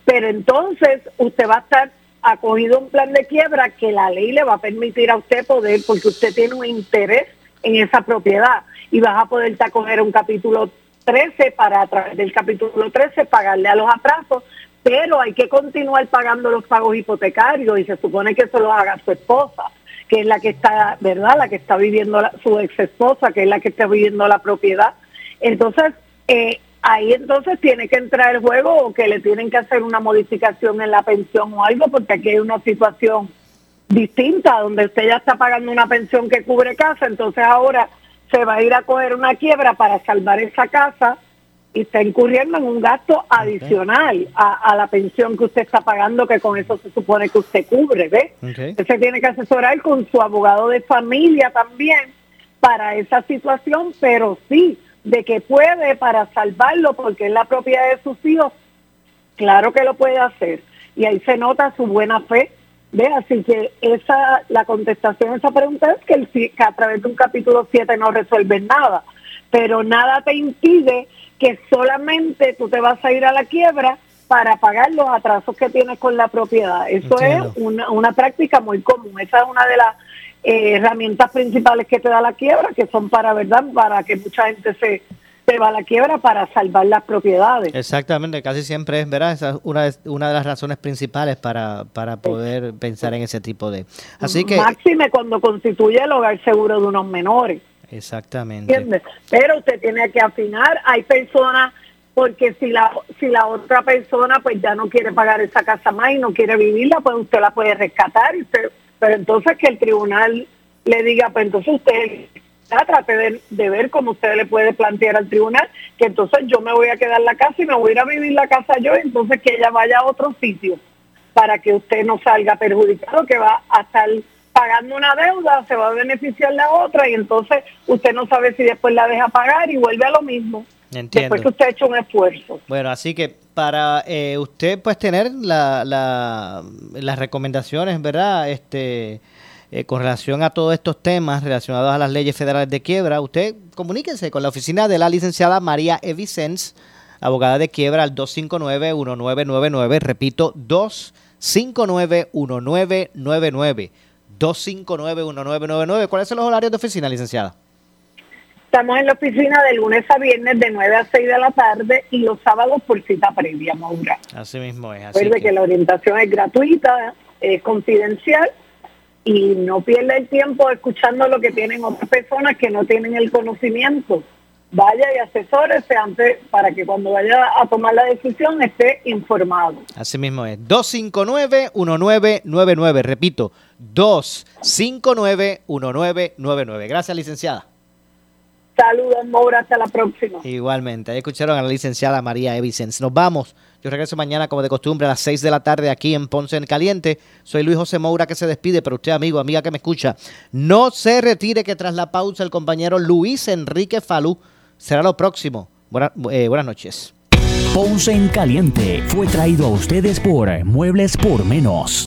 Pero entonces usted va a estar acogido un plan de quiebra que la ley le va a permitir a usted poder, porque usted tiene un interés en esa propiedad y vas a poder acoger un capítulo 13 para a través del capítulo 13 pagarle a los atrasos, pero hay que continuar pagando los pagos hipotecarios y se supone que eso lo haga su esposa, que es la que está, ¿verdad? La que está viviendo su ex esposa, que es la que está viviendo la propiedad. Entonces, eh, ahí entonces tiene que entrar el juego o que le tienen que hacer una modificación en la pensión o algo, porque aquí hay una situación distinta, donde usted ya está pagando una pensión que cubre casa, entonces ahora se va a ir a coger una quiebra para salvar esa casa y está incurriendo en un gasto adicional a, la pensión que usted está pagando, que con eso se supone que usted cubre, ¿ve? se tiene que asesorar con su abogado de familia también para esa situación, pero sí, de que puede para salvarlo porque es la propiedad de sus hijos, claro que lo puede hacer. Y ahí se nota su buena fe ¿Ve? Así que esa, la contestación a esa pregunta es que, el, que a través de un capítulo 7 no resuelve nada, pero nada te impide que solamente tú te vas a ir a la quiebra para pagar los atrasos que tienes con la propiedad. Eso es una, una práctica muy común. Esa es una de las eh, herramientas principales que te da la quiebra, que son para, ¿verdad? Para que mucha gente se, se va a la quiebra para salvar las propiedades. Exactamente, casi siempre es, ¿verdad? Esa es una, una de las razones principales para, para poder pensar en ese tipo de... Así que... Máxime cuando constituye el hogar seguro de unos menores. Exactamente. ¿Entiendes? Pero usted tiene que afinar, hay personas, porque si la, si la otra persona pues ya no quiere pagar esa casa más y no quiere vivirla, pues usted la puede rescatar, y pero entonces que el tribunal le diga, pues entonces usted trate de, ver cómo usted le puede plantear al tribunal que entonces yo me voy a quedar en la casa y me voy a ir a vivir la casa yo, entonces que ella vaya a otro sitio para que usted no salga perjudicado, que va a estar pagando una deuda, se va a beneficiar la otra y entonces usted no sabe si después la deja pagar y vuelve a lo mismo. Entiendo. Después que usted ha hecho un esfuerzo. Bueno, así que para eh, usted pues tener la, la, las recomendaciones, ¿verdad? Este eh, con relación a todos estos temas relacionados a las leyes federales de quiebra, usted comuníquese con la oficina de la licenciada María Evicens, abogada de quiebra, al 259-1999. Repito, 259-1999. 259-1999. ¿Cuáles son los horarios de oficina, licenciada? Estamos en la oficina de lunes a viernes de 9 a 6 de la tarde y los sábados por cita previa, Maura. Así mismo es. Así que... que la orientación es gratuita, es confidencial y no pierda el tiempo escuchando lo que tienen otras personas que no tienen el conocimiento vaya y asesórese antes para que cuando vaya a tomar la decisión esté informado. Así mismo es. 259-1999. Repito, 259-1999. Gracias, licenciada. Saludos, Maura. Hasta la próxima. Igualmente. Ahí escucharon a la licenciada María Evicens. Nos vamos. Yo regreso mañana, como de costumbre, a las 6 de la tarde aquí en Ponce en Caliente. Soy Luis José Moura que se despide, pero usted, amigo, amiga que me escucha, no se retire que tras la pausa el compañero Luis Enrique Falú será lo próximo. Eh, buenas noches. Ponce en Caliente fue traído a ustedes por Muebles por Menos.